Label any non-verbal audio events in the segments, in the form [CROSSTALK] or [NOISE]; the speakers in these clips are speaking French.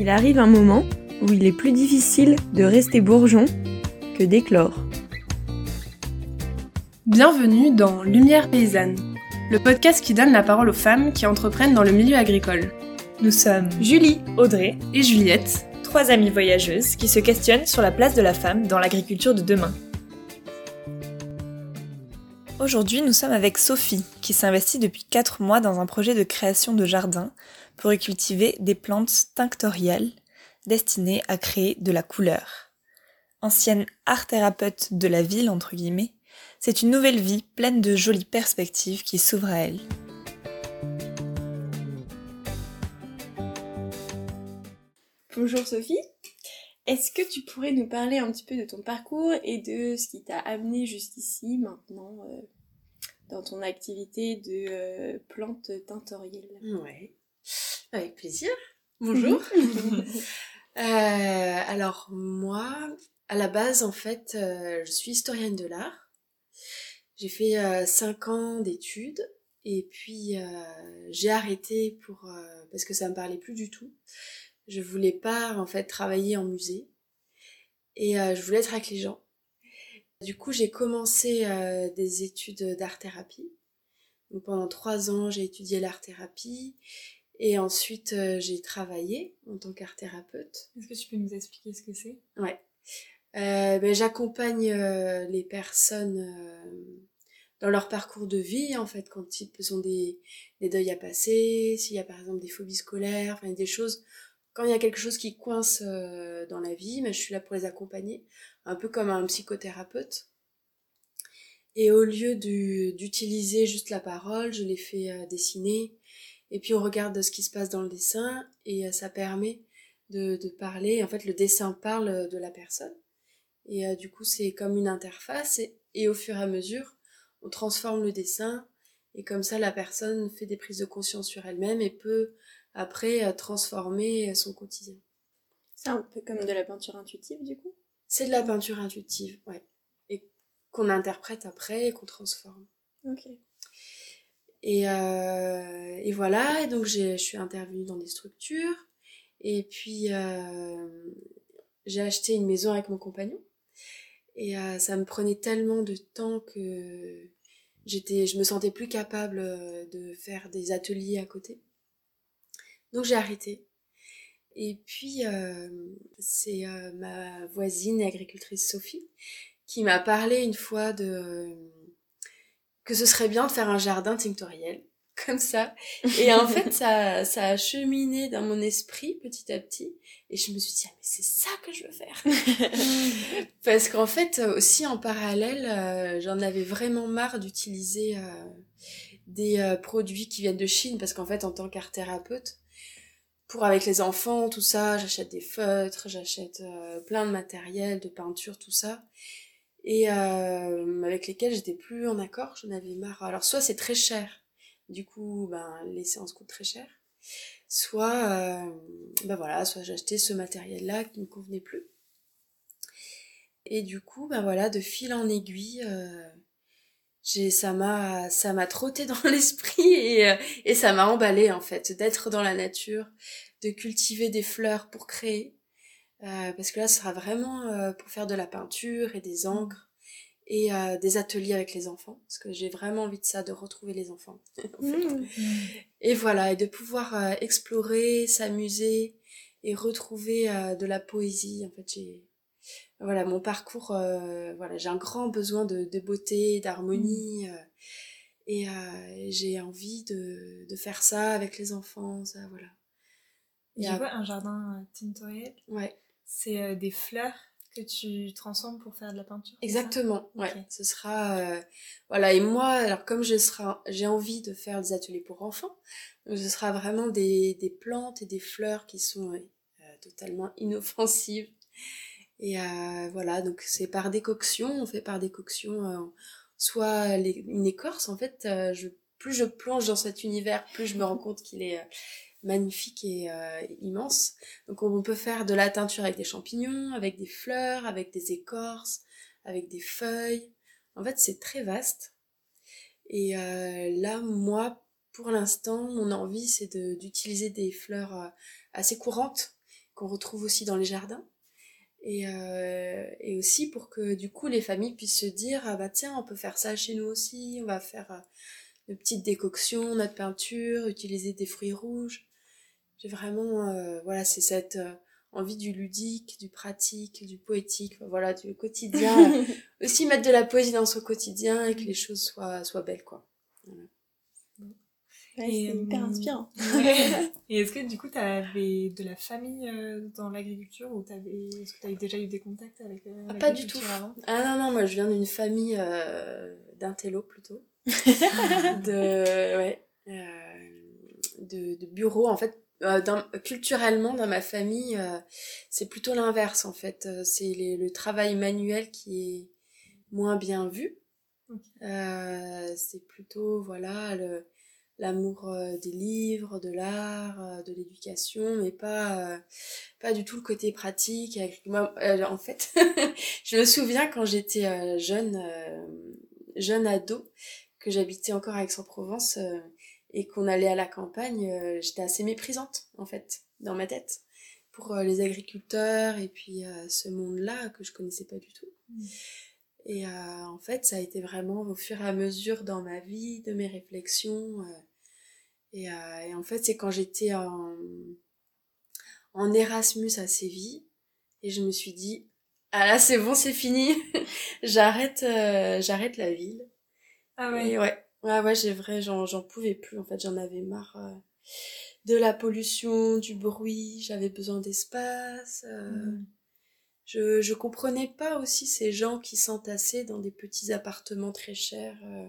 Il arrive un moment où il est plus difficile de rester bourgeon que d'éclore. Bienvenue dans Lumière paysanne, le podcast qui donne la parole aux femmes qui entreprennent dans le milieu agricole. Nous sommes Julie, Audrey et Juliette, trois amies voyageuses qui se questionnent sur la place de la femme dans l'agriculture de demain. Aujourd'hui, nous sommes avec Sophie, qui s'investit depuis 4 mois dans un projet de création de jardin pour y cultiver des plantes tinctoriales destinées à créer de la couleur. Ancienne art thérapeute de la ville, entre guillemets, c'est une nouvelle vie pleine de jolies perspectives qui s'ouvre à elle. Bonjour Sophie, est-ce que tu pourrais nous parler un petit peu de ton parcours et de ce qui t'a amené jusqu'ici maintenant euh, dans ton activité de euh, plante tintorielle Ouais, avec plaisir. [LAUGHS] Bonjour. Euh, alors moi, à la base en fait, je suis historienne de l'art. J'ai fait 5 ans d'études et puis j'ai arrêté pour parce que ça me parlait plus du tout. Je voulais pas en fait travailler en musée et euh, je voulais être avec les gens. Du coup, j'ai commencé euh, des études d'art-thérapie. Donc pendant trois ans, j'ai étudié l'art-thérapie et ensuite euh, j'ai travaillé en tant qu'art-thérapeute. Est-ce que tu peux nous expliquer ce que c'est? Ouais. ben, J'accompagne les personnes dans leur parcours de vie, en fait, quand ils ont des, des deuils à passer, s'il y a par exemple des phobies scolaires, enfin des choses quand il y a quelque chose qui coince euh, dans la vie, mais je suis là pour les accompagner, un peu comme un psychothérapeute. Et au lieu d'utiliser juste la parole, je les fais euh, dessiner, et puis on regarde ce qui se passe dans le dessin, et euh, ça permet de, parler. En fait, le dessin parle de la personne, et du coup, c'est comme une interface, et, et au fur et à mesure, on transforme le dessin, et comme ça, la personne fait des prises de conscience sur elle-même et peut après transformer son quotidien. C'est un peu comme de la peinture intuitive du coup? C'est de la peinture intuitive, ouais. Et qu'on interprète après et qu'on transforme. Ok. Et, euh, et voilà, et donc je suis intervenue dans des structures. Et puis euh, j'ai acheté une maison avec mon compagnon. Et euh, ça me prenait tellement de temps que j'étais, je me sentais plus capable de faire des ateliers à côté. Donc j'ai arrêté. Et puis euh, c'est euh, ma voisine agricultrice Sophie qui m'a parlé une fois de que ce serait bien de faire un jardin tinctoriel [LAUGHS] comme ça. Et en [LAUGHS] fait, ça, ça a cheminé dans mon esprit petit à petit. Et je me suis dit, ah, mais c'est ça que je veux faire. [LAUGHS] Parce qu'en fait, aussi en parallèle, euh, j'en avais vraiment marre d'utiliser des produits qui viennent de Chine. Parce qu'en fait, en tant qu'art thérapeute, pour avec les enfants, tout ça, j'achète des feutres, j'achète euh, plein de matériel, de peinture, tout ça. Et euh, avec lesquels j'étais plus en accord, j'en avais marre. Alors soit c'est très cher, du coup ben les séances coûtent très cher. Soit euh, ben voilà, soit j'achetais ce matériel là qui me convenait plus. Et du coup ben voilà, de fil en aiguille, euh, j'ai ça m'a ça m'a trotté dans [LAUGHS] l'esprit et, euh, et ça m'a emballé en fait d'être dans la nature de cultiver des fleurs pour créer euh, parce que là ce sera vraiment euh, pour faire de la peinture et des encres et des ateliers avec les enfants parce que j'ai vraiment envie de ça de retrouver les enfants [LAUGHS] mmh. et voilà et de pouvoir explorer s'amuser et retrouver de la poésie en fait j'ai voilà mon parcours euh, voilà j'ai un grand besoin de, de beauté d'harmonie mmh. euh, et euh, j'ai envie de, de, faire ça avec les enfants ça voilà et tu vois un jardin tintoriel? Ouais c'est des fleurs que tu transformes pour faire de la peinture exactement ouais. Ce sera voilà et moi alors comme je sera j'ai envie de faire des ateliers pour enfants donc ce sera vraiment des, des plantes et des fleurs qui sont totalement [LAUGHS] inoffensives. Et euh, voilà, donc c'est par décoction, on fait par décoction euh, soit une écorce. En fait, euh, je, plus je plonge dans cet univers, plus je me rends compte qu'il est magnifique et immense. Donc on peut faire de la teinture avec des champignons, avec des fleurs, avec des écorces, avec des feuilles. En fait, c'est très vaste. Et là, moi, pour l'instant, mon envie, c'est d'utiliser des fleurs assez courantes qu'on retrouve aussi dans les jardins. Et, et aussi pour que du coup les familles puissent se dire ah bah tiens on peut faire ça chez nous aussi on va faire de petites décoctions notre peinture utiliser des fruits rouges j'ai vraiment voilà c'est cette envie du ludique, du pratique, du poétique, voilà, du quotidien. [LAUGHS] aussi mettre de la poésie dans son quotidien et que les choses soient, soient belles, quoi. Voilà. c'est hyper inspirant. [LAUGHS] et est-ce que du coup, tu avais de la famille euh, dans l'agriculture ou est-ce que tu avais déjà eu des contacts avec euh, ah, Pas du tout. Ah non, non, moi je viens d'une famille euh, d'intello plutôt. [LAUGHS] de, ouais, de, de bureau. En fait, euh, culturellement dans ma famille euh, c'est plutôt l'inverse en fait. Euh, c'est le travail manuel qui est moins bien vu. C'est plutôt voilà l'amour des livres de l'art de l'éducation mais pas pas du tout le côté pratique. Moi en fait [LAUGHS] je me souviens quand j'étais jeune jeune ado que j'habitais encore à Aix-en-Provence et qu'on allait à la campagne, euh, j'étais assez méprisante en fait dans ma tête pour euh, les agriculteurs et puis euh, ce monde-là que je connaissais pas du tout. Mm. Et en fait, ça a été vraiment au fur et à mesure dans ma vie, de mes réflexions. Et, et, en fait, c'est quand j'étais en, en Erasmus à Séville et je me suis dit ah là c'est bon c'est fini [LAUGHS] j'arrête j'arrête la ville ah ouais et ouais Ouais, ouais, j'ai vrai, j'en, j'en pouvais plus. En fait, j'en avais marre euh, de la pollution, du bruit. J'avais besoin d'espace. Euh, mmh. je, je comprenais pas aussi ces gens qui s'entassaient dans des petits appartements très chers. Euh.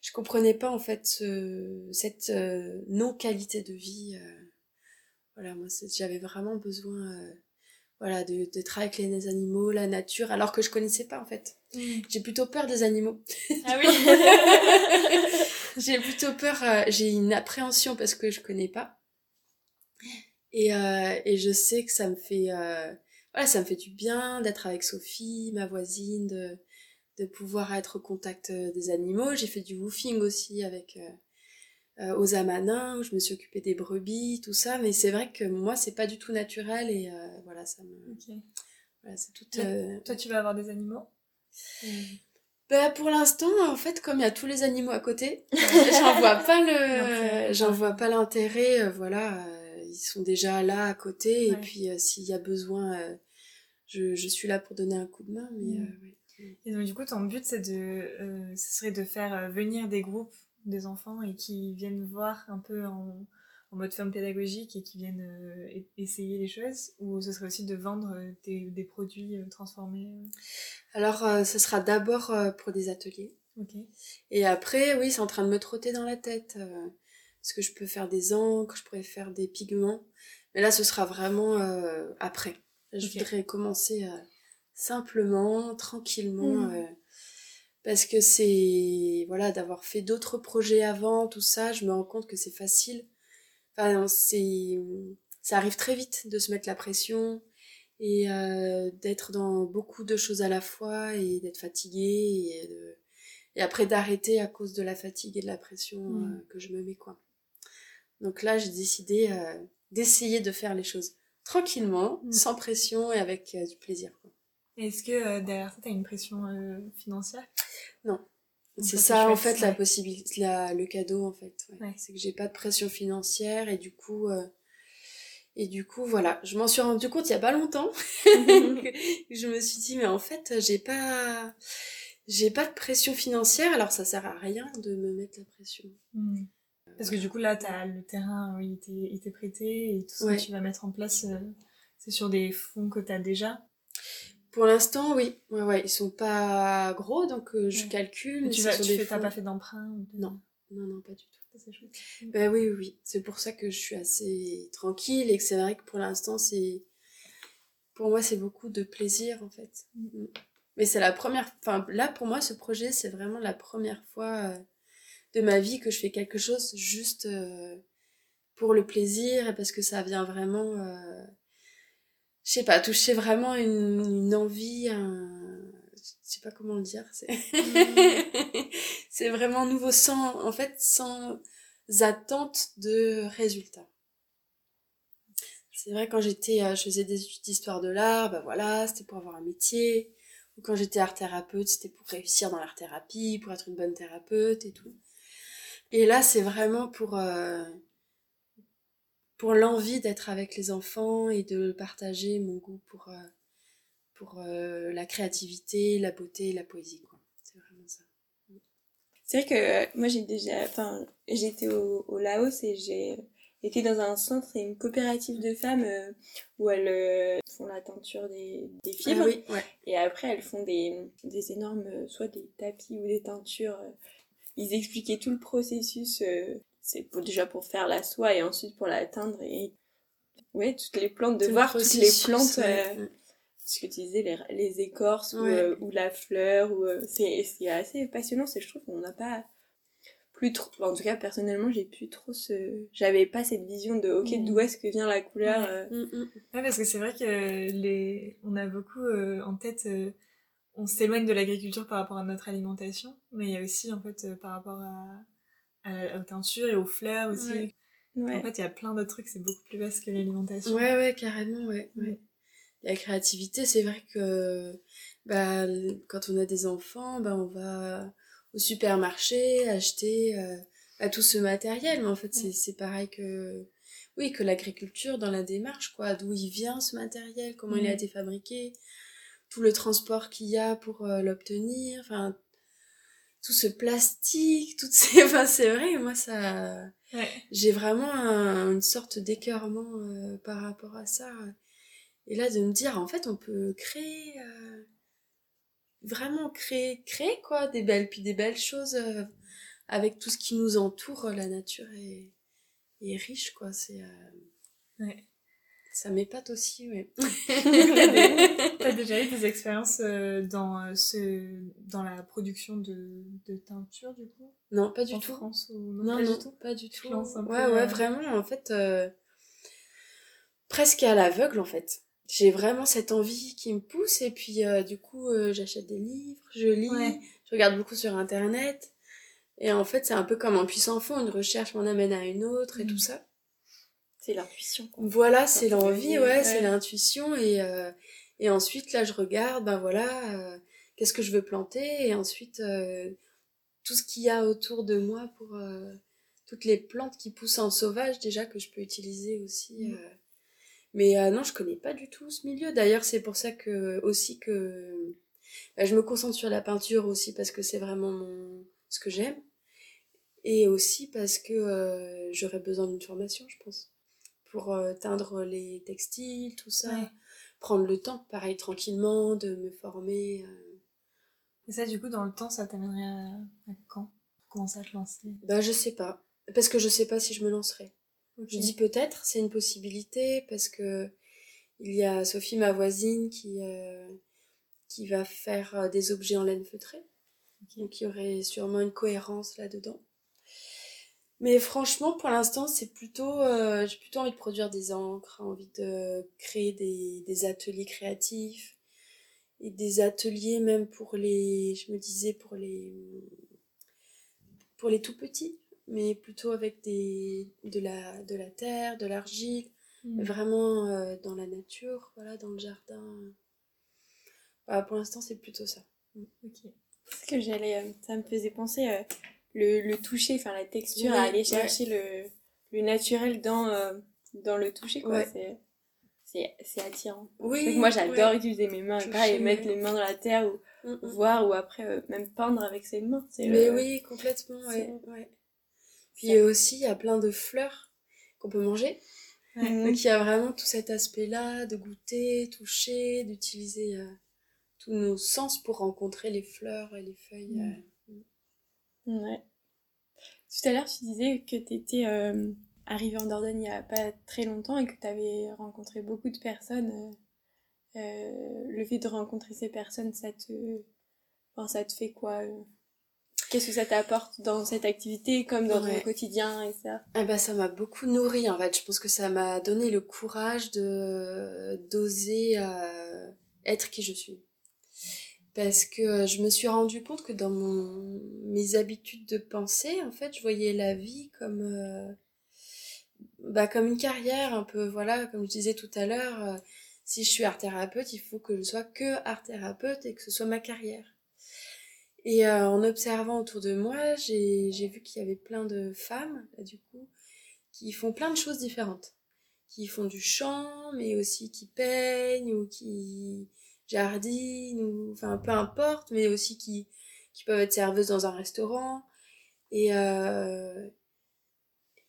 je comprenais pas en fait ce, cette non qualité de vie. voilà, moi, j'avais vraiment besoin voilà, de, d'être avec les animaux, la nature, alors que je connaissais pas en fait. Mm. J'ai plutôt peur des animaux. Ah [LAUGHS] oui J'ai plutôt peur, euh, j'ai une appréhension parce que je connais pas. Et, euh, et je sais que ça me fait, euh, voilà, ça me fait du bien d'être avec Sophie, ma voisine, de, de pouvoir être au contact des animaux. J'ai fait du woofing aussi avec euh, aux amanins, où je me suis occupée des brebis, tout ça. Mais c'est vrai que moi, c'est pas du tout naturel et euh, voilà, ça me. Voilà, c'est tout. Euh, toi, tu vas avoir des animaux? Bah, pour l'instant, en fait, comme il y a tous les animaux à côté, [LAUGHS] j'en vois pas le, j'en vois pas l'intérêt. voilà, ils sont déjà là à côté et puis s'il y a besoin, je, je, suis là pour donner un coup de main. Mais mm. Et donc du coup, ton but, c'est de, ce serait de faire venir des groupes des enfants et qui viennent voir un peu en, en mode ferme pédagogique et qui viennent euh, essayer les choses ou ce serait aussi de vendre euh, des, des produits euh, transformés Alors ce sera d'abord pour des ateliers. Et après, oui, c'est en train de me trotter dans la tête. parce que je peux faire des encres, je pourrais faire des pigments. Mais là, ce sera vraiment après. Je voudrais commencer simplement, tranquillement. Mmh parce que c'est voilà d'avoir fait d'autres projets avant tout ça je me rends compte que c'est facile enfin c'est ça arrive très vite de se mettre la pression et euh, d'être dans beaucoup de choses à la fois et d'être fatigué et, et après d'arrêter à cause de la fatigue et de la pression mmh. euh, que je me mets quoi donc là j'ai décidé euh, d'essayer de faire les choses tranquillement mmh. sans pression et avec du plaisir quoi. Est-ce que derrière ça, tu as une pression financière? Non. C'est ça, en fait, la possibilité, la, le cadeau, en fait. C'est que j'ai pas de pression financière et du coup, euh, et du coup, voilà. Je m'en suis rendu compte il y a pas longtemps. [LAUGHS] [LAUGHS] je me suis dit, mais en fait, j'ai pas, j'ai pas de pression financière, alors ça sert à rien de me mettre la pression. Hmm. Parce que du coup, là, t'as le terrain, il t'est prêté et tout ce que tu vas mettre en place, euh, c'est sur des fonds que t'as déjà? Pour l'instant, oui. Ouais, ouais, ils sont pas gros, donc euh, je calcule. tu vas, tu t'as pas fait d'emprunt Non, non, non, pas du tout. Ben oui, oui. C'est pour ça que je suis assez tranquille et que c'est vrai que pour l'instant, c'est, pour moi, c'est beaucoup de plaisir en fait. Mm. Mm. Mais c'est la première, enfin là pour moi, ce projet, c'est vraiment la première fois euh, de ma vie que je fais quelque chose juste euh, pour le plaisir et parce que ça vient vraiment je sais pas, toucher vraiment une, une envie, un, je sais pas comment le dire, c'est, [LAUGHS] c'est vraiment nouveau sans, en fait, sans attente de résultat. C'est vrai, quand j'étais, euh, je faisais des études d'histoire de l'art, bah voilà, c'était pour avoir un métier. Ou quand j'étais art thérapeute, c'était pour réussir dans l'art thérapie, pour être une bonne thérapeute et tout. Et là, c'est vraiment pour, euh, pour l'envie d'être avec les enfants et de partager mon goût pour, euh, pour euh, la créativité, la beauté, la poésie, quoi. C'est vraiment ça. C'est vrai que euh, moi j'ai déjà, enfin, j'étais au, au Laos et j'ai été dans un centre et une coopérative de femmes euh, où elles font la teinture des, des fibres Ah oui, ouais. et après elles font des, des énormes, soit des tapis ou des teintures. Ils expliquaient tout le processus, euh, c'est pour, déjà pour faire la soie et ensuite pour la teindre et ouais, toutes les plantes, de Tout voir toutes les plantes. ouais. euh, ce que tu disais, les, les écorces ou, euh, ou la fleur, ou, euh, c'est c'est assez passionnant, c'est je trouve qu'on n'a pas plus trop, en tout cas personnellement j'ai plus trop ce, j'avais pas cette vision de ok Mm. d'où est-ce que vient la couleur, euh, Mm, mm. Ouais, parce que c'est vrai que les... on a beaucoup en tête, on s'éloigne de l'agriculture par rapport à notre alimentation, mais il y a aussi en fait par rapport à, à, aux teintures et aux fleurs aussi. Ouais. ouais. En fait, il y a plein d'autres trucs, c'est beaucoup plus vaste que l'alimentation. Ouais, ouais, carrément, ouais. Mm. ouais. La créativité, c'est vrai que bah, quand on a des enfants, bah, on va au supermarché acheter euh, bah, tout ce matériel. Mais en fait, c'est c'est pareil que, oui, que l'agriculture dans la démarche, quoi. D'où il vient ce matériel, comment il a Mm. été fabriqué, tout le transport qu'il y a pour euh, l'obtenir, enfin, tout ce plastique, toutes ces... [LAUGHS] Enfin, c'est vrai, moi, ça Ouais. j'ai vraiment un- une sorte d'écœurement euh, par rapport à ça. Et là, de me dire, en fait, on peut créer, euh, vraiment créer, créer quoi, des belles, puis des belles choses euh, avec tout ce qui nous entoure. La nature est, est riche, quoi. C'est, Ouais. ça m'épate aussi, ouais. [LAUGHS] [LAUGHS] [LAUGHS] T'as déjà eu des expériences euh, dans, euh, ce... dans la production de, de teinture du coup? Non, pas du En tout. France ou Non, pas non, du tout? pas du tout. peu, ouais, ouais, euh, vraiment, en fait, euh, presque à l'aveugle, en fait. J'ai vraiment cette envie qui me pousse, et puis du coup, j'achète des livres, je lis, Ouais. je regarde beaucoup sur Internet, et en fait, c'est un peu comme un puissant fond, une recherche m'en amène à une autre, et tout ça. c'est l'intuition. Voilà, c'est l'envie, ouais, ouais. c'est l'intuition, et, euh, et ensuite, là, je regarde, ben voilà, euh, qu'est-ce que je veux planter, et ensuite, euh, tout ce qu'il y a autour de moi pour euh, toutes les plantes qui poussent en sauvage, déjà, que je peux utiliser aussi. Mm. Mais non, je connais pas du tout ce milieu. D'ailleurs, c'est pour ça que, aussi que bah, je me concentre sur la peinture aussi, parce que c'est vraiment mon, ce que j'aime. Et aussi parce que j'aurais besoin d'une formation, je pense pour teindre les textiles, tout ça. Ouais. Prendre le temps, pareil, tranquillement, de me former. euh. Et ça, du coup, dans le temps, ça t'amènerait à, à quand? Commencer à te lancer Bah, je sais pas. Parce que je sais pas si je me lancerai. Je dis peut-être, c'est une possibilité, parce que il y a Sophie, ma voisine, qui, euh, qui va faire euh, des objets en laine feutrée. Donc il y aurait sûrement une cohérence là-dedans. Mais franchement, pour l'instant, c'est plutôt, euh, j'ai plutôt envie de produire des encres, envie de créer des, des ateliers créatifs et des ateliers même pour les, je me disais pour les, pour les tout petits, mais plutôt avec des, de la, de la terre, de l'argile, Mm. vraiment euh, dans la nature, voilà, dans le jardin. Voilà, pour l'instant, c'est plutôt ça. Ok. Ce que j'allais, euh, ça me faisait penser euh, le, le toucher, enfin la texture, Oui, à aller ouais. chercher le, le naturel dans, euh, dans le toucher, quoi. Ouais. C'est, attirant. Oui, moi j'adore ouais. utiliser mes mains, Toucher, pareil, mettre les mains dans la terre ou Mm, mm. voir ou après euh, même peindre avec ses mains. Mais le- oui, complètement, ouais. Puis euh, aussi, il y a plein de fleurs qu'on peut manger. [LAUGHS] Donc il y a vraiment tout cet aspect-là de goûter, toucher, d'utiliser euh, tous nos sens pour rencontrer les fleurs et les feuilles. Mm. Euh. Ouais. Tout à l'heure, tu disais que tu étais arrivée en Dordogne il n'y a pas très longtemps et que tu avais rencontré beaucoup de personnes. euh, euh, le fait de rencontrer ces personnes, ça te, enfin, ça te fait quoi euh? Qu'est-ce que ça t'apporte dans cette activité comme dans ton quotidien et ça? Ah bah ça m'a beaucoup nourri en fait. Je pense que ça m'a donné le courage de d'oser euh, être qui je suis. Parce que je me suis rendu compte que dans mon mes habitudes de pensée, en fait, je voyais la vie comme euh, bah, comme une carrière, un peu, voilà, comme je disais tout à l'heure, euh, si je suis art thérapeute, il faut que je sois que art thérapeute et que ce soit ma carrière. Et euh, en observant autour de moi, j'ai vu qu'il y avait plein de femmes, là, du coup, qui font plein de choses différentes. Qui font du chant, mais aussi qui peignent ou qui jardinent, ou enfin peu importe, mais aussi qui, qui peuvent être serveuses dans un restaurant. Et, euh,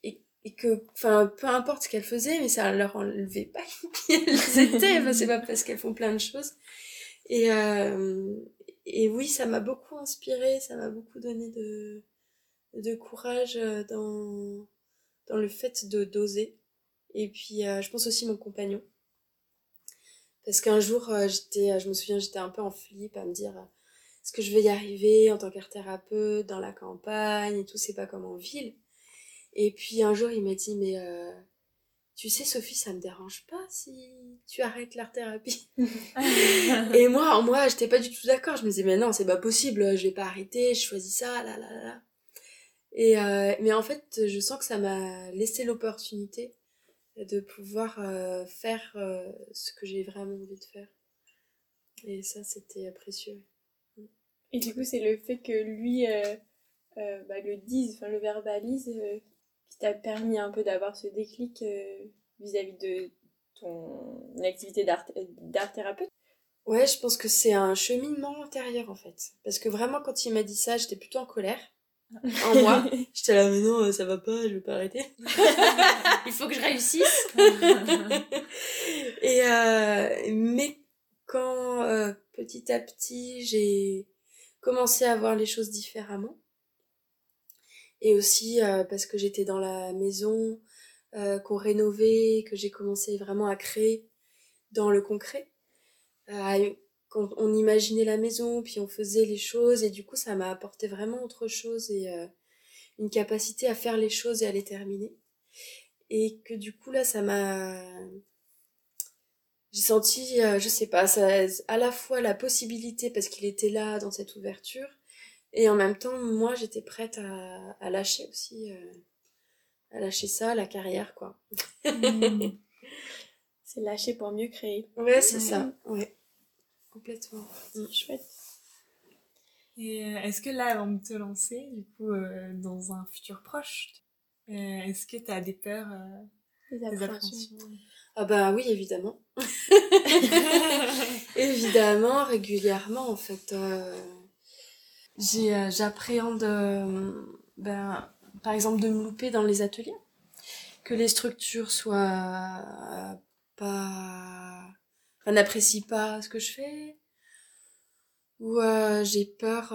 et, et, que, enfin, peu importe ce qu'elles faisaient, mais ça leur enlevait pas [LAUGHS] qui elles étaient. Enfin, c'est pas parce qu'elles font plein de choses. Et, euh, et oui, ça m'a beaucoup inspiré, ça m'a beaucoup donné de, de courage euh, dans, dans le fait de d'oser. Et puis, euh, je pense aussi mon compagnon. Parce qu'un jour, euh, j'étais, je me souviens, j'étais un peu en flip à me dire est-ce que je vais y arriver en tant qu'art thérapeute dans la campagne et tout, c'est pas comme en ville. Et puis un jour, il m'a dit, mais euh, tu sais, Sophie, ça me dérange pas si tu arrêtes l'art thérapie. [LAUGHS] et moi, moi, j'étais pas du tout d'accord. Je me disais, mais non, c'est pas possible, je vais pas arrêter, je choisis ça, là, là, là, là. Et euh, mais en fait, je sens que ça m'a laissé l'opportunité de pouvoir euh, faire euh, ce que j'ai vraiment envie de faire. Et ça, c'était précieux. Et du coup, c'est le fait que lui euh, bah, le dise, enfin le verbalise, qui t'a permis un peu d'avoir ce déclic vis-à-vis de ton activité d'art thérapeute? Ouais, je pense que c'est un cheminement intérieur en fait. Parce que vraiment, quand il m'a dit ça, j'étais plutôt en colère. En moi. [LAUGHS] j'étais là, mais non, ça va pas, je vais pas arrêter. [LAUGHS] il faut que je réussisse. [LAUGHS] Et euh, mais quand euh, petit à petit j'ai commencer à voir les choses différemment. Et aussi euh, parce que j'étais dans la maison, euh, qu'on rénovait, que j'ai commencé vraiment à créer dans le concret. Euh, quand on imaginait la maison, puis on faisait les choses, et du coup ça m'a apporté vraiment autre chose et euh, une capacité à faire les choses et à les terminer. Et que du coup là ça m'a j'ai senti, euh, je sais pas, ça, à la fois la possibilité parce qu'il était là dans cette ouverture, et en même temps, moi, j'étais prête à, à lâcher aussi, euh, à lâcher ça, la carrière, quoi. Mmh. [LAUGHS] c'est lâcher pour mieux créer. Ouais, c'est ça, ouais. Complètement. Mmh. Chouette. Et euh, est-ce que là, avant de te lancer, du coup, euh, dans un futur proche, euh, est-ce que tu as des peurs, des appréhensions ah bah oui, évidemment. [LAUGHS] [LAUGHS] évidemment, régulièrement, en fait. Euh, j'ai, j'appréhende, euh, ben, par exemple, de me louper dans les ateliers. Que les structures soient euh, pas... Enfin, n'apprécient pas ce que je fais. Ou j'ai peur,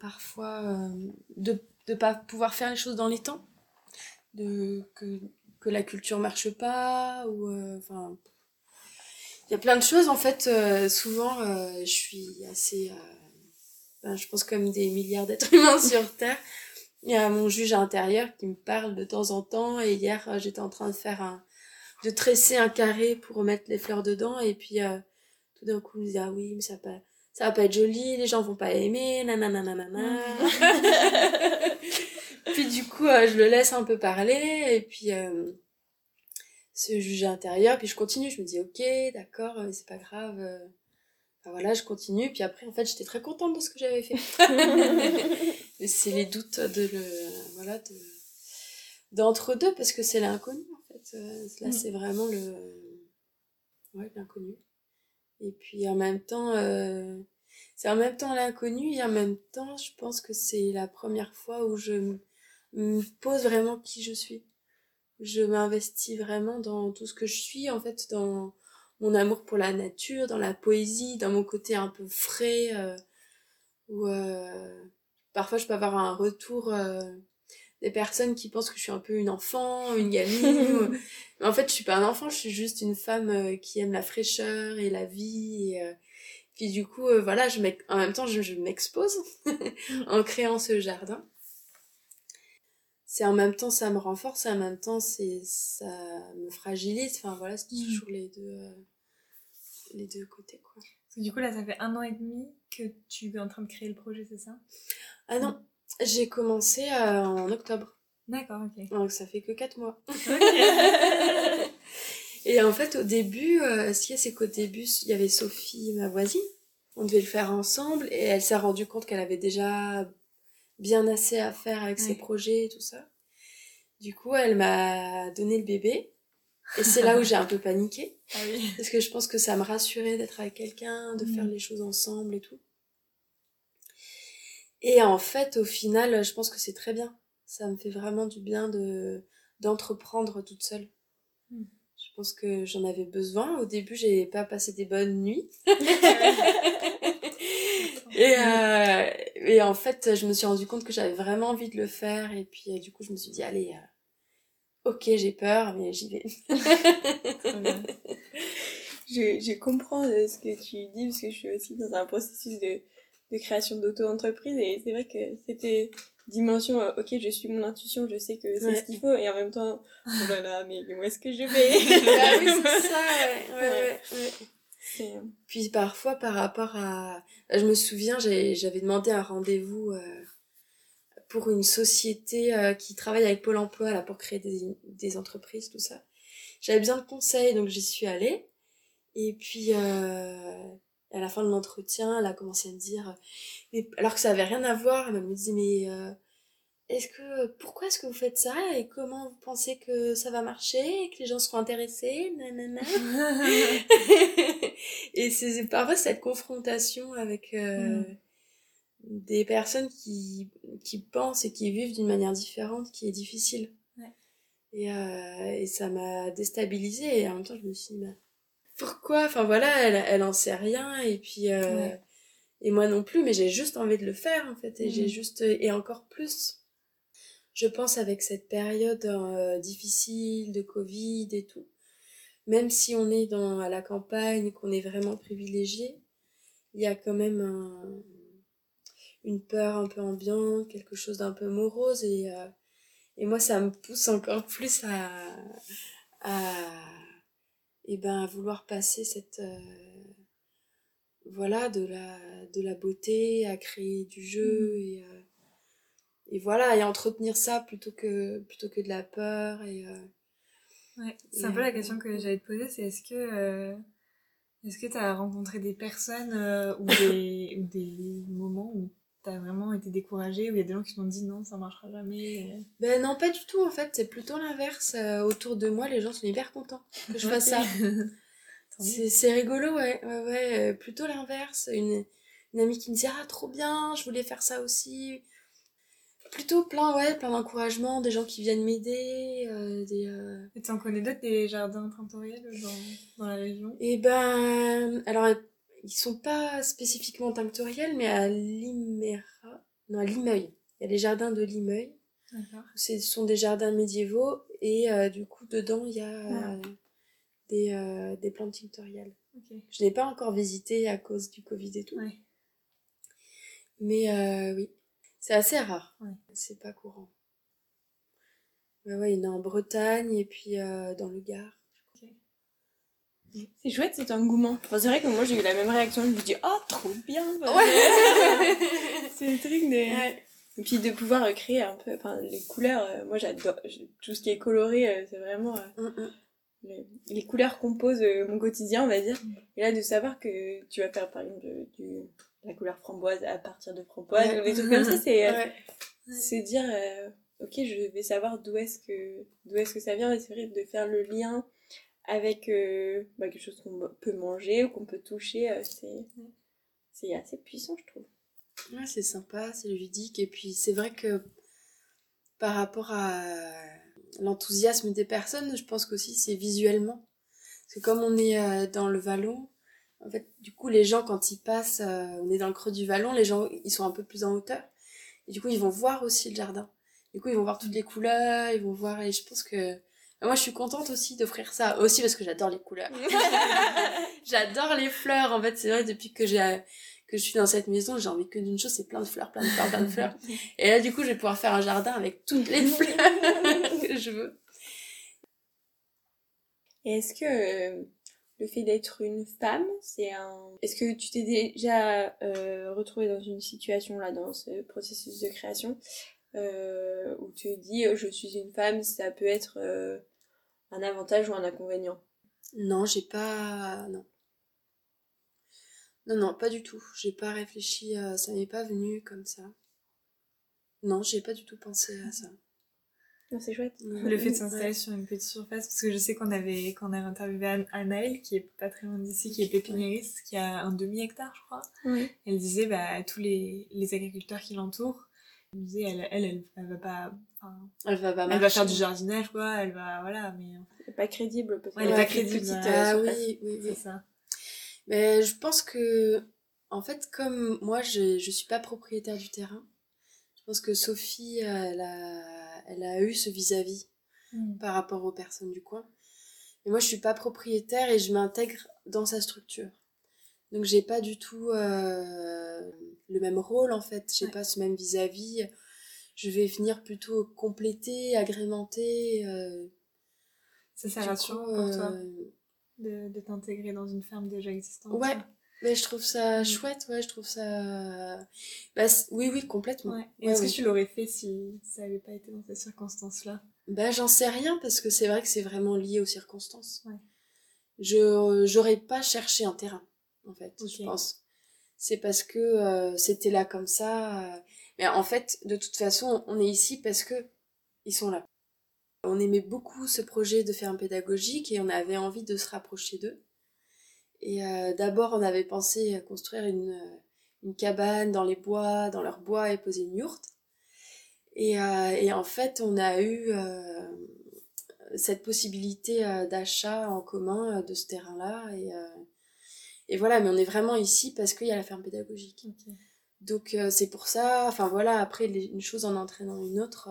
parfois, de ne pas pouvoir faire les choses dans les temps. De, que que la culture marche pas ou euh, enfin il y a plein de choses en fait euh, souvent euh, je suis assez ben, je pense comme des milliards d'êtres [LAUGHS] humains sur terre il y a mon juge intérieur qui me parle de temps en temps et hier j'étais en train de faire un de tresser un carré pour remettre les fleurs dedans et puis tout d'un coup je me dis ah oui mais ça va pas ça va pas être joli les gens vont pas aimer nanana nanana [LAUGHS] puis du coup, euh, je le laisse un peu parler, et puis euh, se juger intérieur, puis je continue, je me dis ok, d'accord, mais c'est pas grave. Euh, enfin, voilà, je continue, puis après, en fait, j'étais très contente de ce que j'avais fait. [LAUGHS] c'est les doutes de le, voilà, de, d'entre deux, parce que c'est l'inconnu. Là, mm. c'est vraiment le, ouais, l'inconnu. Et puis en même temps, c'est en même temps l'inconnu et en même temps, je pense que c'est la première fois où je me pose vraiment qui je suis. Je m'investis vraiment dans tout ce que je suis, en fait, dans mon amour pour la nature, dans la poésie, dans mon côté un peu frais, euh, où euh, parfois je peux avoir un retour euh, des personnes qui pensent que je suis un peu une enfant, une gamine. [LAUGHS] Mais en fait, je suis pas un enfant, je suis juste une femme euh, qui aime la fraîcheur et la vie. Et, euh, puis du coup, voilà, je en même temps, je, je m'expose [LAUGHS] en créant ce jardin c'est en même temps ça me renforce et en même temps c'est ça me fragilise enfin voilà c'est mmh. toujours les deux euh, les deux côtés quoi du coup là ça fait un an et demi que tu es en train de créer le projet c'est ça? Ah non j'ai commencé euh, en octobre D'accord, ok. Donc ça fait que 4 mois. [LAUGHS] et en fait, au début, euh, ce qu'il y a, c'est qu'au début, il y avait Sophie, ma voisine. On devait le faire ensemble et elle s'est rendue compte qu'elle avait déjà bien assez à faire avec ses projets et tout ça. Du coup, elle m'a donné le bébé. Et c'est là où j'ai un peu paniqué. [LAUGHS] Ah oui. Parce que je pense que ça me rassurait d'être avec quelqu'un, de faire Mhm. les choses ensemble et tout. Et en fait, au final, je pense que c'est très bien. Ça me fait vraiment du bien de d'entreprendre toute seule. Mhm. Je pense que j'en avais besoin. Au début, j'ai pas passé des bonnes nuits. [LAUGHS] et, euh, et en fait, je me suis rendu compte que j'avais vraiment envie de le faire. Et puis, euh, du coup, je me suis dit, allez, euh, ok, j'ai peur, mais j'y vais. [LAUGHS] Je, je comprends euh, ce que tu dis parce que je suis aussi dans un processus de, de création d'auto-entreprise et c'est vrai que c'était dimension euh, ok je suis mon intuition je sais que c'est Ouais. ce qu'il faut et en même temps [LAUGHS] oh là là mais où est-ce que je vais? Oui, c'est ça, ouais, [LAUGHS] ouais, ouais, ouais. C'est- Puis parfois, par rapport à... Je me souviens, j'avais demandé un rendez-vous euh, pour une société euh, qui travaille avec Pôle emploi là, pour créer des, des entreprises, tout ça. J'avais besoin de conseils, donc j'y suis allée. Et puis, euh, à la fin de l'entretien, elle a commencé à me dire... Mais, alors que ça avait rien à voir, elle me disait, mais... euh, est-ce que pourquoi est-ce que vous faites ça et comment vous pensez que ça va marcher et que les gens seront intéressés nanana [LAUGHS] [LAUGHS] et c'est c'est parfois cette confrontation avec euh, Mm. des personnes qui, qui pensent et qui vivent d'une manière différente qui est difficile. Ouais. Et, euh, et ça m'a déstabilisée et en même temps je me suis dit, bah, pourquoi? Enfin voilà, elle, elle en sait rien et puis... euh, Ouais. Et moi non plus, mais j'ai juste envie de le faire en fait. Et Mm. j'ai juste... Et encore plus, je pense avec cette période euh, difficile de Covid et tout, même si on est dans, à la campagne, qu'on est vraiment privilégié, il y a quand même un- une peur un peu ambiante, quelque chose d'un peu morose et, euh, et moi ça me pousse encore plus à, à, et ben, à vouloir passer cette euh, voilà de la de la beauté à créer du jeu et euh, et voilà et entretenir ça plutôt que plutôt que de la peur et euh, Ouais, c'est un peu la question que j'allais te poser, c'est est-ce que est-ce que tu as rencontré des personnes ou, des, ou des moments où tu as vraiment été découragée, où il y a des gens qui t'ont dit non, ça marchera jamais euh. ben non pas du tout en fait c'est plutôt l'inverse Euh, autour de moi les gens sont hyper contents que je fasse ça. [LAUGHS] C'est rigolo, ouais, ouais, ouais. euh, Plutôt l'inverse. Une, une amie qui me dit, ah, trop bien, je voulais faire ça aussi. Plutôt plein, ouais, plein d'encouragement, des gens qui viennent m'aider, euh, des... Et tu en connais d'autres des jardins tintoriels dans, dans la région? Et ben, alors, ils sont pas spécifiquement tinctoriels, mais à Liméra, non, à Limeuil. Il y a les jardins de Limeuil. Ce sont des jardins médiévaux, et euh, du coup, dedans, il y a Ah. euh, des, euh, des plantes tinctoriales. Ok. Je n'ai pas encore visité à cause du Covid et tout. Ouais. Mais oui, c'est assez rare. Ouais. C'est pas courant. Ouais, ouais, il y en a en Bretagne et puis dans le Gard. C'est chouette cet engouement enfin, c'est vrai que moi j'ai eu la même réaction je me dis oh trop bien [LAUGHS] c'est le truc de Ouais. et puis de pouvoir créer un peu enfin les couleurs euh, moi j'adore tout ce qui est coloré euh, c'est vraiment euh, Mm, mm. les, les couleurs composent mon quotidien, on va dire. Et là, de savoir que tu vas faire, par exemple, du, la couleur framboise à partir de framboise, Ouais. ou des trucs comme ça, c'est Ouais. dire, ok, je vais savoir d'où est-ce que, d'où est-ce que ça vient, et c'est vrai de faire le lien avec euh, bah, quelque chose qu'on peut manger ou qu'on peut toucher, euh, c'est, assez puissant, je trouve. Ouais, c'est sympa, c'est ludique. Et puis c'est vrai que par rapport à l'enthousiasme des personnes, je pense qu'aussi c'est visuellement. Parce que comme on est euh, dans le vallon, en fait, du coup, les gens, quand ils passent, on est dans le creux du vallon, les gens, ils sont un peu plus en hauteur. Et du coup, ils vont voir aussi le jardin. Du coup, ils vont voir toutes les couleurs, ils vont voir, et je pense que moi, je suis contente aussi d'offrir ça, aussi parce que j'adore les couleurs. [LAUGHS] [LAUGHS] j'adore les fleurs, en fait, c'est vrai, depuis que j'ai que je suis dans cette maison, j'ai envie que d'une chose, c'est plein de fleurs, plein de fleurs, plein de fleurs. [LAUGHS] Et là, du coup, je vais pouvoir faire un jardin avec toutes les fleurs que je veux. Et est-ce que euh, le fait d'être une femme, c'est un... Est-ce que tu t'es déjà euh, retrouvée dans une situation, là, dans ce processus de création, euh, où tu dis je suis une femme, ça peut être un avantage ou un inconvénient Non, j'ai pas. Non. Non, non, pas du tout. J'ai pas réfléchi, ça m'est pas venu comme ça. Non, j'ai pas du tout pensé à ça. Non, c'est chouette. Le fait de s'installer sur une petite surface, parce que je sais qu'on avait, qu'on avait interviewé Anaël, qui est pas très loin d'ici, qui est pépiniériste, qui a un demi-hectare, je crois. Elle disait, bah, tous les, les agriculteurs qui l'entourent, elle disait, elle, elle, elle, va pas, elle va pas Elle va faire du jardinage, quoi, elle va, voilà, mais. Elle est pas crédible, peut-être. elle est pas crédible. Petite, ah oui, oui, oui. C'est ça. Mais je pense que, en fait, comme moi, je, je suis pas propriétaire du terrain, je pense que Sophie, elle a, elle a eu ce vis-à-vis hmm. par rapport aux personnes du coin. Mais moi, je suis pas propriétaire et je m'intègre dans sa structure. Donc, j'ai pas du tout euh, le même rôle en fait. J'ai pas ce même vis-à-vis. Je vais venir plutôt compléter, agrémenter. Euh, ça sert à pour toi de, de t'intégrer dans une ferme déjà existante. Ouais, mais je trouve ça mm. chouette, ouais, je trouve ça. Bah, oui, oui, complètement. Est-ce que tu l'aurais fait si ça n'avait pas été dans ces circonstances-là? Bah, j'en sais rien parce que c'est vrai que c'est vraiment lié aux circonstances. Ouais. Je j'aurais pas cherché un terrain, en fait, je pense. C'est parce que euh, c'était là comme ça. Mais en fait, de toute façon, on est ici parce que ils sont là. On aimait beaucoup ce projet de ferme pédagogique et on avait envie de se rapprocher d'eux. Et euh, d'abord, on avait pensé à construire une, une, cabane dans les bois, dans leur bois et poser une yourte. Et, euh, et en fait, on a eu euh, cette possibilité d'achat en commun de ce terrain-là. Et, et voilà, mais on est vraiment ici parce qu'il y a la ferme pédagogique. Donc c'est pour ça, enfin voilà, après une chose en entraînant une autre,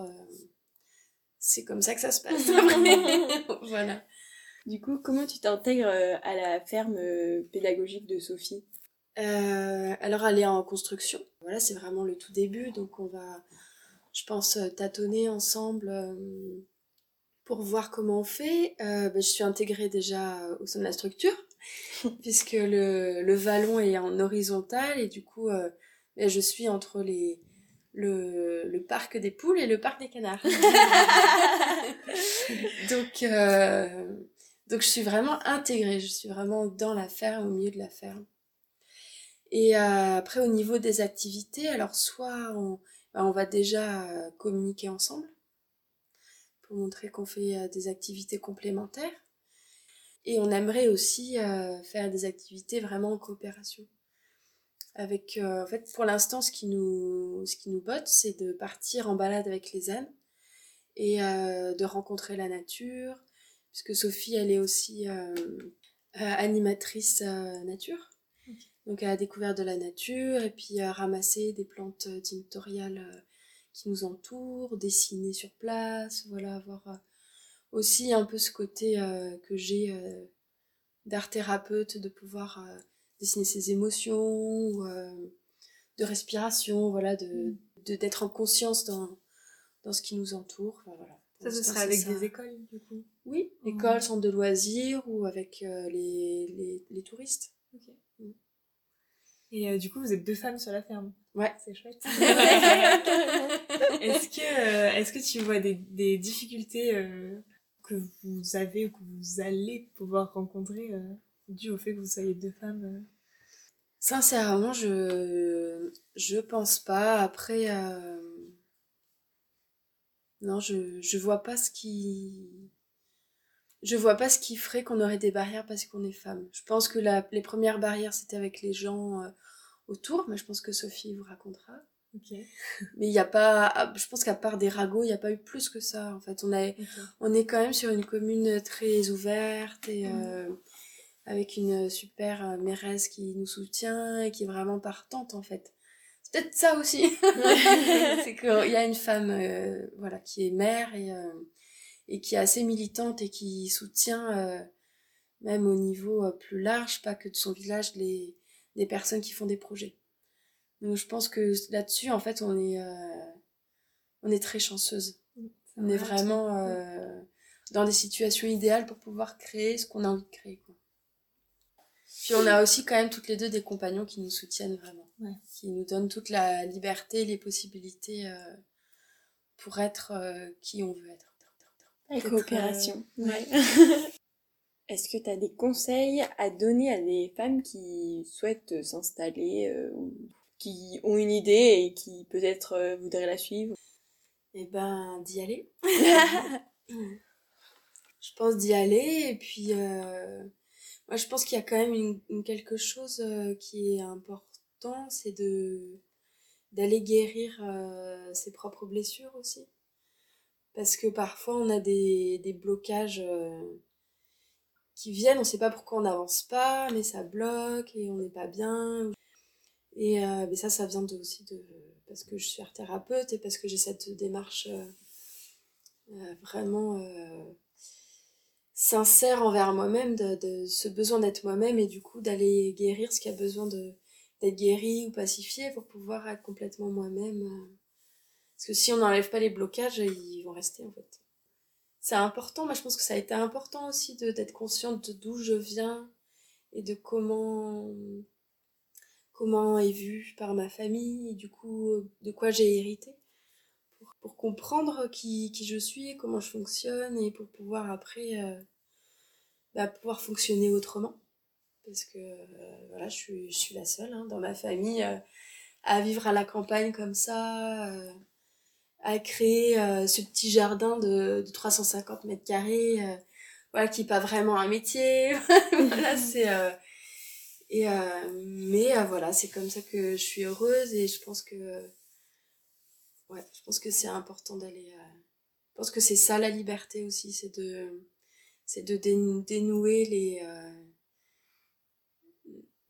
c'est comme ça que ça se passe. [LAUGHS] [LAUGHS] voilà. Du coup, comment tu t'intègres euh, à la ferme euh, pédagogique de Sophie? Euh, Alors, elle est en construction. Voilà, c'est vraiment le tout début. Donc, on va, je pense, tâtonner ensemble pour voir comment on fait. Ben, je suis intégrée déjà au sein de la structure, [LAUGHS] puisque le, le, vallon est en horizontal et du coup, ben, je suis entre les, le, le, parc des poules et le parc des canards. [LAUGHS] Donc, donc je suis vraiment intégrée, je suis vraiment dans la ferme, au milieu de la ferme. Et euh, après au niveau des activités, alors soit on, bah, on va déjà euh, communiquer ensemble pour montrer qu'on fait euh, des activités complémentaires. Et on aimerait aussi faire des activités vraiment en coopération. Avec, en fait, pour l'instant, ce qui nous, ce qui nous botte, c'est de partir en balade avec les ânes et de rencontrer la nature, puisque Sophie, elle est aussi euh, euh, animatrice euh, nature. Donc elle a découvert de la nature et puis a ramassé des plantes tinctoriales qui nous entourent, dessiner sur place, voilà, avoir aussi un peu ce côté que j'ai d'art thérapeute, de pouvoir dessiner ses émotions, ou, de respiration, voilà, de d'être en conscience dans, dans ce qui nous entoure. voilà. Ça, ce serait avec des écoles, du coup? Oui, écoles, centres de loisirs ou avec euh, les, les, les, touristes. Mm. Et euh, du coup, vous êtes deux femmes sur la ferme? Ouais. C'est chouette. [LAUGHS] est-ce que, euh, est-ce que tu vois des, des difficultés que vous avez ou que vous allez pouvoir rencontrer dû au fait que vous soyez deux femmes Sincèrement, je je pense pas. Après, non, je, je vois pas ce qui. Je vois pas ce qui ferait qu'on aurait des barrières parce qu'on est femme. Je pense que la, les premières barrières, c'était avec les gens euh, autour, mais je pense que Sophie vous racontera. Mais il n'y a pas. Ah, je pense qu'à part des ragots, il n'y a pas eu plus que ça. En fait, on, a, on est quand même sur une commune très ouverte et. Euh, avec une super euh, mairesse qui nous soutient et qui est vraiment partante en fait c'est peut-être ça aussi. [LAUGHS] c'est qu'il y a une femme euh, voilà, qui est mère et, euh, et qui est assez militante et qui soutient, euh, même au niveau plus large, pas que de son village, les, les personnes qui font des projets. Donc je pense que là-dessus, en fait, on est, on est très chanceuse. On est vraiment dans des situations idéales pour pouvoir créer ce qu'on a envie de créer. Quoi. Puis on a aussi quand même toutes les deux des compagnons qui nous soutiennent vraiment qui nous donne toute la liberté, les possibilités euh, pour être qui on veut être. La coopération. Ouais. [LAUGHS] Est-ce que tu as des conseils à donner à des femmes qui souhaitent s'installer ou qui ont une idée et qui peut-être voudraient la suivre? Eh ben, d'y aller. [LAUGHS] [LAUGHS] je pense d'y aller et puis euh, moi je pense qu'il y a quand même une, quelque chose euh, qui est important c'est de d'aller guérir euh, ses propres blessures aussi parce que parfois on a des, des blocages qui viennent on sait pas pourquoi on n'avance pas mais ça bloque et on n'est pas bien et mais ça ça vient de, aussi de parce que je suis art thérapeute et parce que j'ai cette démarche vraiment sincère envers moi-même, de, ce besoin d'être moi-même et du coup d'aller guérir ce qui a besoin de d'être guéri ou pacifié pour pouvoir être complètement moi-même. Euh. Parce que si on n'enlève pas les blocages, ils vont rester en fait. C'est important, moi je pense que ça a été important aussi d'être consciente d'où je viens et de comment comment est vu par ma famille et du coup de quoi j'ai hérité pour, comprendre qui, qui, je suis, comment je fonctionne et pour pouvoir après euh, bah, pouvoir fonctionner autrement. Parce que euh, voilà, je suis, je suis la seule hein, dans ma famille euh, à vivre à la campagne comme ça, à créer ce petit jardin de, de 350 mètres carrés, voilà, qui n'est pas vraiment un métier. [LAUGHS] voilà, [LAUGHS] c'est. et mais voilà, c'est comme ça que je suis heureuse et je pense que ouais, je pense que c'est important d'aller. Euh, je pense que c'est ça la liberté aussi, c'est de, c'est de dénouer les. Euh,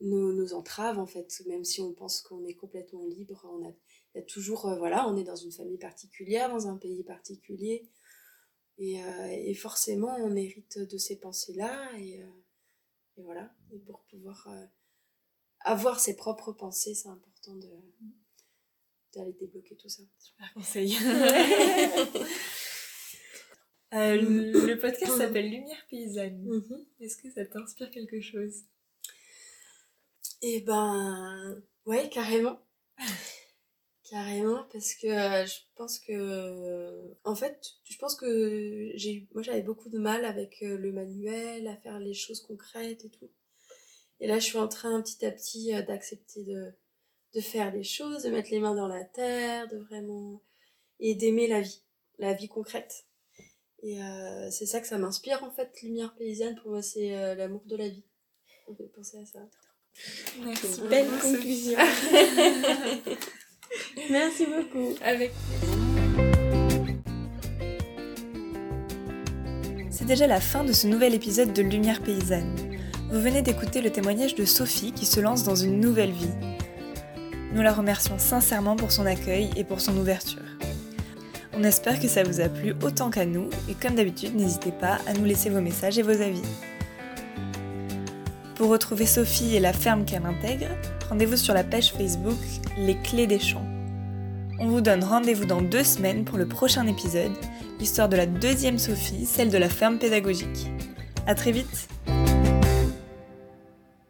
nos, nos, entraves en fait, même si on pense qu'on est complètement libre, on a, y a toujours, euh, voilà, on est dans une famille particulière, dans un pays particulier, et, et forcément on hérite de ces pensées-là, et, et, voilà, et pour pouvoir avoir ses propres pensées, c'est important de, d'aller débloquer tout ça. Super conseil. [LAUGHS] Euh, le podcast s'appelle Lumière paysanne. Mhm. Est-ce que ça t'inspire quelque chose? Eh ben, ouais, carrément. [LAUGHS] carrément, parce que euh, je pense que, en fait, je pense que j'ai, moi j'avais beaucoup de mal avec euh, le manuel, à faire les choses concrètes et tout. Et là, je suis en train petit à petit d'accepter de de faire les choses, de mettre les mains dans la terre, de vraiment et d'aimer la vie, la vie concrète. Et euh, c'est ça que ça m'inspire en fait, lumière paysanne pour moi c'est euh, l'amour de la vie. On peut penser à ça. Merci. Belle conclusion. [LAUGHS] [LAUGHS] Merci beaucoup. Avec C'est déjà la fin de ce nouvel épisode de Lumière paysanne. Vous venez d'écouter le témoignage de Sophie qui se lance dans une nouvelle vie. Nous la remercions sincèrement pour son accueil et pour son ouverture. On espère que ça vous a plu autant qu'à nous et comme d'habitude, n'hésitez pas à nous laisser vos messages et vos avis. Pour retrouver Sophie et la ferme qu'elle intègre, rendez-vous sur la page Facebook Les Clés des Champs. On vous donne rendez-vous dans deux semaines pour le prochain épisode, l'histoire de la deuxième Sophie, celle de la ferme pédagogique. A très vite